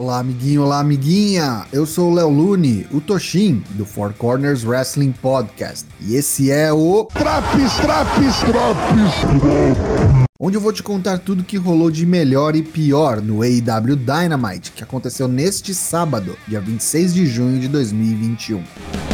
Olá, amiguinho, olá, amiguinha! Eu sou o Léo Lune, o Toshin, do Four Corners Wrestling Podcast. E esse é o. Traps, traps, traps! Onde eu vou te contar tudo que rolou de melhor e pior no AEW Dynamite, que aconteceu neste sábado, dia 26 de junho de 2021.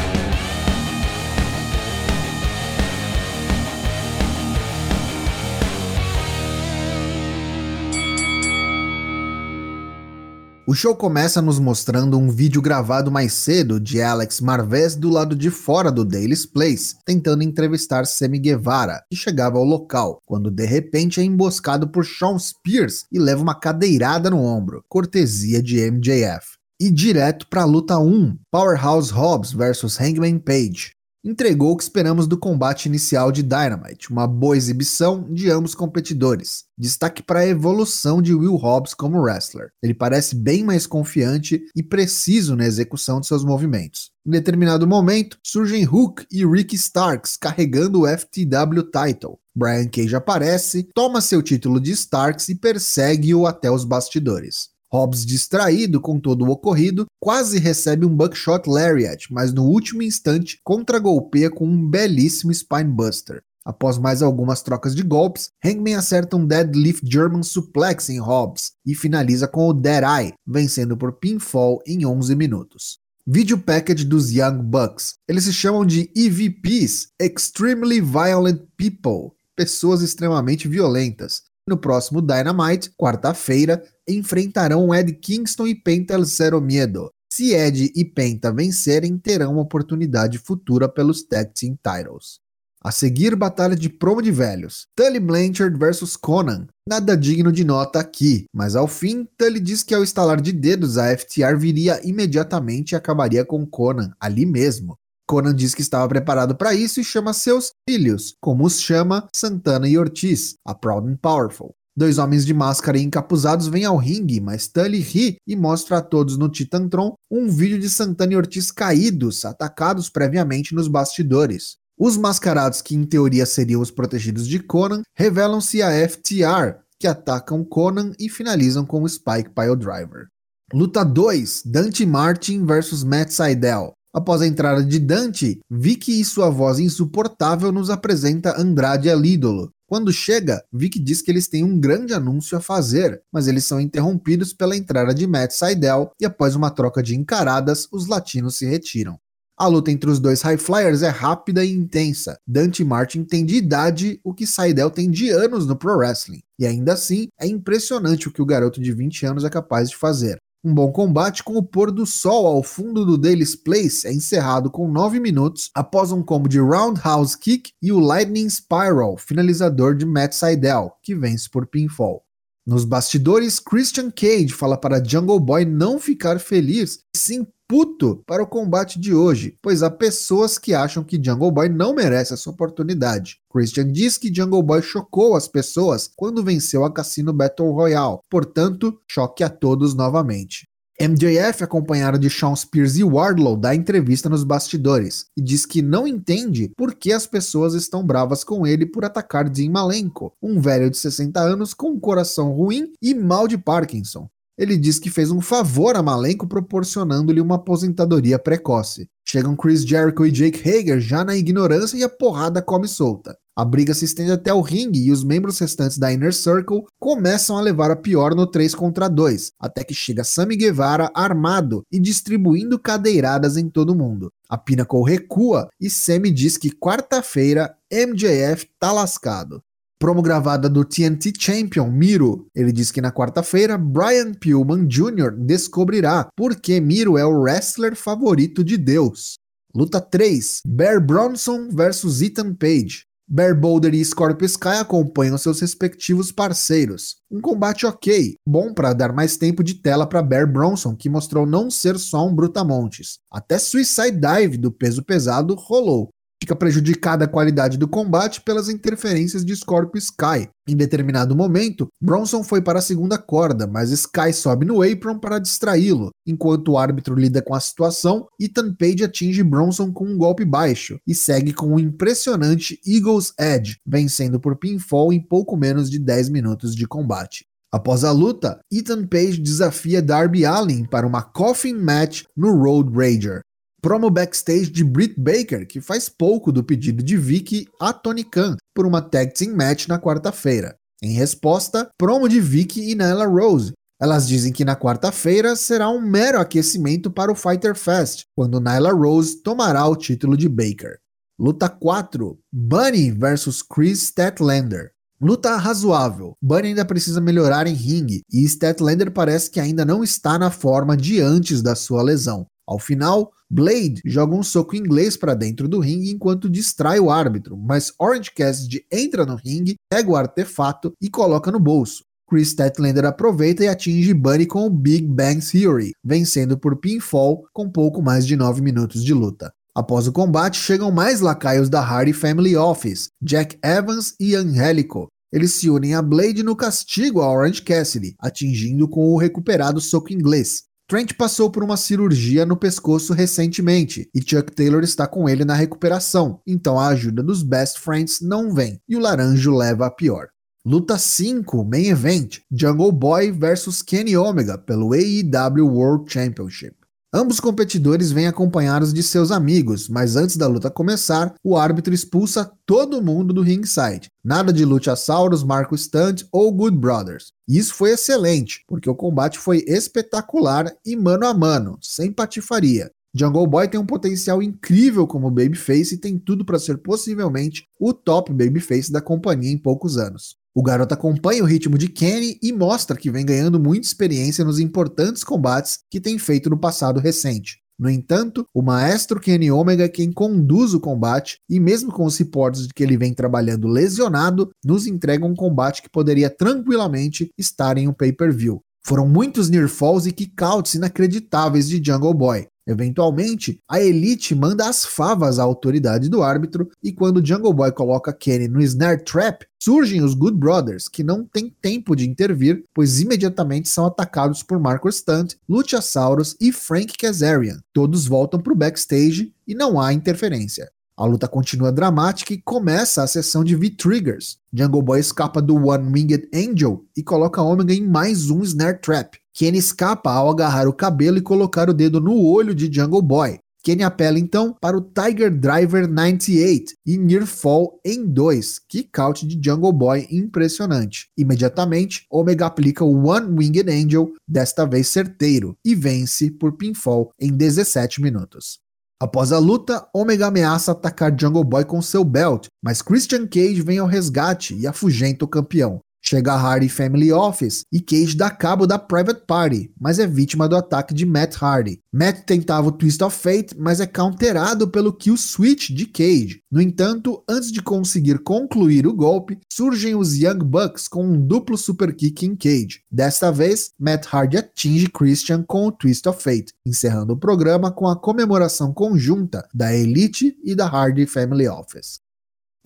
O show começa nos mostrando um vídeo gravado mais cedo de Alex Marvez do lado de fora do Daily's Place, tentando entrevistar Sammy Guevara, que chegava ao local, quando de repente é emboscado por Sean Spears e leva uma cadeirada no ombro, cortesia de MJF. E direto para a luta 1, Powerhouse Hobbs versus Hangman Page entregou o que esperamos do combate inicial de Dynamite, uma boa exibição de ambos competidores. Destaque para a evolução de Will Hobbs como wrestler. Ele parece bem mais confiante e preciso na execução de seus movimentos. Em determinado momento, surgem Hook e Ricky Starks carregando o FTW title. Brian Cage aparece, toma seu título de Starks e persegue-o até os bastidores. Hobbs, distraído com todo o ocorrido, quase recebe um buckshot lariat, mas no último instante contra-golpeia com um belíssimo spinebuster. Após mais algumas trocas de golpes, Hangman acerta um deadlift German suplex em Hobbs e finaliza com o Dead Eye, vencendo por pinfall em 11 minutos. Vídeo package dos Young Bucks. Eles se chamam de EVPs, Extremely Violent People, pessoas extremamente violentas. No próximo Dynamite, quarta-feira, enfrentarão Ed Kingston e Penta El Zero Miedo. Se Ed e Penta vencerem, terão uma oportunidade futura pelos Tag Team Titles. A seguir, batalha de promo de velhos. Tully Blanchard versus Conan. Nada digno de nota aqui, mas ao fim, Tully diz que ao estalar de dedos a FTR viria imediatamente e acabaria com Conan, ali mesmo. Conan diz que estava preparado para isso e chama seus filhos, como os chama Santana e Ortiz, a Proud and Powerful. Dois homens de máscara e encapuzados vêm ao ringue, mas Tully ri e mostra a todos no Titantron um vídeo de Santana e Ortiz caídos, atacados previamente nos bastidores. Os mascarados, que em teoria seriam os protegidos de Conan, revelam-se a FTR, que atacam Conan e finalizam com o Spike Piledriver. Luta 2: Dante Martin vs Matt Sydal. Após a entrada de Dante, Vicky e sua voz insuportável nos apresenta Andrade El Ídolo. Quando chega, Vicky diz que eles têm um grande anúncio a fazer, mas eles são interrompidos pela entrada de Matt Sydal e após uma troca de encaradas, os latinos se retiram. A luta entre os dois High Flyers é rápida e intensa. Dante Martin tem de idade o que Seidel tem de anos no pro wrestling. E ainda assim, é impressionante o que o garoto de 20 anos é capaz de fazer. Um bom combate com o pôr do sol ao fundo do Daily's Place é encerrado com 9 minutos após um combo de Roundhouse Kick e o Lightning Spiral, finalizador de Matt Sydal, que vence por pinfall. Nos bastidores, Christian Cage fala para Jungle Boy não ficar feliz e sim puto para o combate de hoje, pois há pessoas que acham que Jungle Boy não merece essa oportunidade. Christian diz que Jungle Boy chocou as pessoas quando venceu a Cassino Battle Royale, portanto, choque a todos novamente. MJF, acompanhado de Sean Spears e Wardlow, dá entrevista nos bastidores e diz que não entende por que as pessoas estão bravas com ele por atacar Dean Malenko, um velho de 60 anos com um coração ruim e mal de Parkinson. Ele diz que fez um favor a Malenko proporcionando-lhe uma aposentadoria precoce. Chegam Chris Jericho e Jake Hager já na ignorância e a porrada come solta. A briga se estende até o ringue e os membros restantes da Inner Circle começam a levar a pior no 3 contra 2, até que chega Sammy Guevara armado e distribuindo cadeiradas em todo mundo. A Pinnacle recua e Sammy diz que quarta-feira MJF tá lascado. Promo gravada do TNT Champion Miro. Ele diz que na quarta-feira Brian Pillman Jr. descobrirá por que Miro é o wrestler favorito de Deus. Luta 3: Bear Bronson vs Ethan Page. Bear Boulder e Scorpio Sky acompanham seus respectivos parceiros. Um combate ok, bom para dar mais tempo de tela para Bear Bronson, que mostrou não ser só um brutamontes. Até Suicide Dive do peso pesado rolou, fica prejudicada a qualidade do combate pelas interferências de Scorpio Sky. Em determinado momento, Bronson foi para a segunda corda, mas Sky sobe no apron para distraí-lo. Enquanto o árbitro lida com a situação, Ethan Page atinge Bronson com um golpe baixo e segue com um impressionante Eagle's Edge, vencendo por pinfall em pouco menos de 10 minutos de combate. Após a luta, Ethan Page desafia Darby Allin para uma coffin match no Road Rager. Promo backstage de Britt Baker, que faz pouco do pedido de Vicky a Tony Khan por uma tag team match na quarta-feira. Em resposta, promo de Vicky e Nyla Rose. Elas dizem que na quarta-feira será um mero aquecimento para o Fighter Fest, quando Nyla Rose tomará o título de Baker. Luta 4: Bunny vs Chris Statlander. Luta razoável. Bunny ainda precisa melhorar em ringue e Statlander parece que ainda não está na forma de antes da sua lesão. Ao final, Blade joga um soco inglês para dentro do ringue enquanto distrai o árbitro, mas Orange Cassidy entra no ringue, pega o artefato e coloca no bolso. Chris Statlander aproveita e atinge Bunny com o Big Bang Theory, vencendo por pinfall com pouco mais de 9 minutos de luta. Após o combate, chegam mais lacaios da Hardy Family Office, Jack Evans e Angelico. Eles se unem a Blade no castigo a Orange Cassidy, atingindo com o recuperado soco inglês. Trent passou por uma cirurgia no pescoço recentemente e Chuck Taylor está com ele na recuperação, então a ajuda dos Best Friends não vem e o Laranjo leva a pior. Luta 5, Main Event: Jungle Boy vs Kenny Omega pelo AEW World Championship. Ambos competidores vêm acompanhados de seus amigos, mas antes da luta começar, o árbitro expulsa todo mundo do ringside. Nada de Luchasaurus, Marco Stunt ou Good Brothers. Isso foi excelente, porque o combate foi espetacular e mano a mano, sem patifaria. Jungle Boy tem um potencial incrível como babyface e tem tudo para ser possivelmente o top babyface da companhia em poucos anos. O garoto acompanha o ritmo de Kenny e mostra que vem ganhando muita experiência nos importantes combates que tem feito no passado recente. No entanto, o maestro Kenny Omega é quem conduz o combate e mesmo com os reportes de que ele vem trabalhando lesionado, nos entrega um combate que poderia tranquilamente estar em um pay-per-view. Foram muitos near falls e kickouts inacreditáveis de Jungle Boy, Eventualmente, a Elite manda as favas à autoridade do árbitro e quando Jungle Boy coloca Kenny no Snare Trap, surgem os Good Brothers, que não têm tempo de intervir, pois imediatamente são atacados por Marco Stunt, Luchasaurus e Frank Kazarian. Todos voltam para o backstage e não há interferência. A luta continua dramática e começa a sessão de V-Triggers. Jungle Boy escapa do One Winged Angel e coloca Omega em mais um Snare Trap. Kenny escapa ao agarrar o cabelo e colocar o dedo no olho de Jungle Boy. Kenny apela então para o Tiger Driver 98 e Near Fall em 2, kick-out de Jungle Boy impressionante. Imediatamente, Omega aplica o One Winged Angel, desta vez certeiro, e vence por pinfall em 17 minutos. Após a luta, Omega ameaça atacar Jungle Boy com seu belt, mas Christian Cage vem ao resgate e afugenta o campeão. Chega a Hardy Family Office e Cage dá cabo da Private Party, mas é vítima do ataque de Matt Hardy. Matt tentava o Twist of Fate, mas é counterado pelo Kill Switch de Cage. No entanto, antes de conseguir concluir o golpe, surgem os Young Bucks com um duplo super kick em Cage. Desta vez, Matt Hardy atinge Christian com o Twist of Fate, encerrando o programa com a comemoração conjunta da Elite e da Hardy Family Office.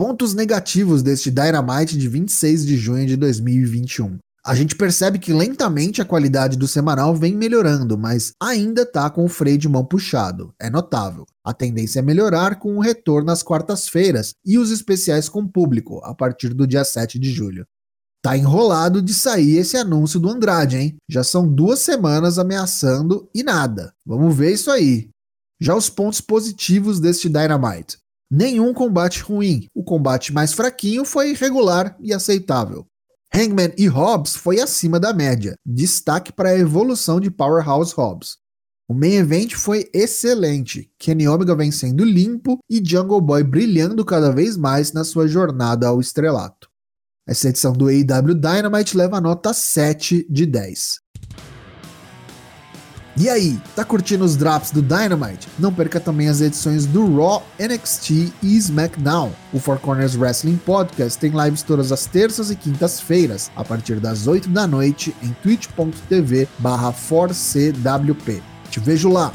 Pontos negativos deste Dynamite de 26 de junho de 2021. A gente percebe que lentamente a qualidade do semanal vem melhorando, mas ainda tá com o freio de mão puxado. É notável. A tendência é melhorar com o retorno às quartas-feiras e os especiais com público a partir do dia 7 de julho. Tá enrolado de sair esse anúncio do Andrade, hein? Já são duas semanas ameaçando e nada. Vamos ver isso aí. Já os pontos positivos deste Dynamite nenhum combate ruim. O combate mais fraquinho foi regular e aceitável. Hangman e Hobbs foi acima da média. Destaque para a evolução de Powerhouse Hobbs. O main event foi excelente, Kenny Omega vencendo limpo e Jungle Boy brilhando cada vez mais na sua jornada ao estrelato. Essa edição do AEW Dynamite leva a nota 7 de 10. E aí, tá curtindo os drops do Dynamite? Não perca também as edições do Raw, NXT e SmackDown. O Four Corners Wrestling Podcast tem lives todas as terças e quintas-feiras, a partir das 8 da noite, em twitch.tv barra Te vejo lá!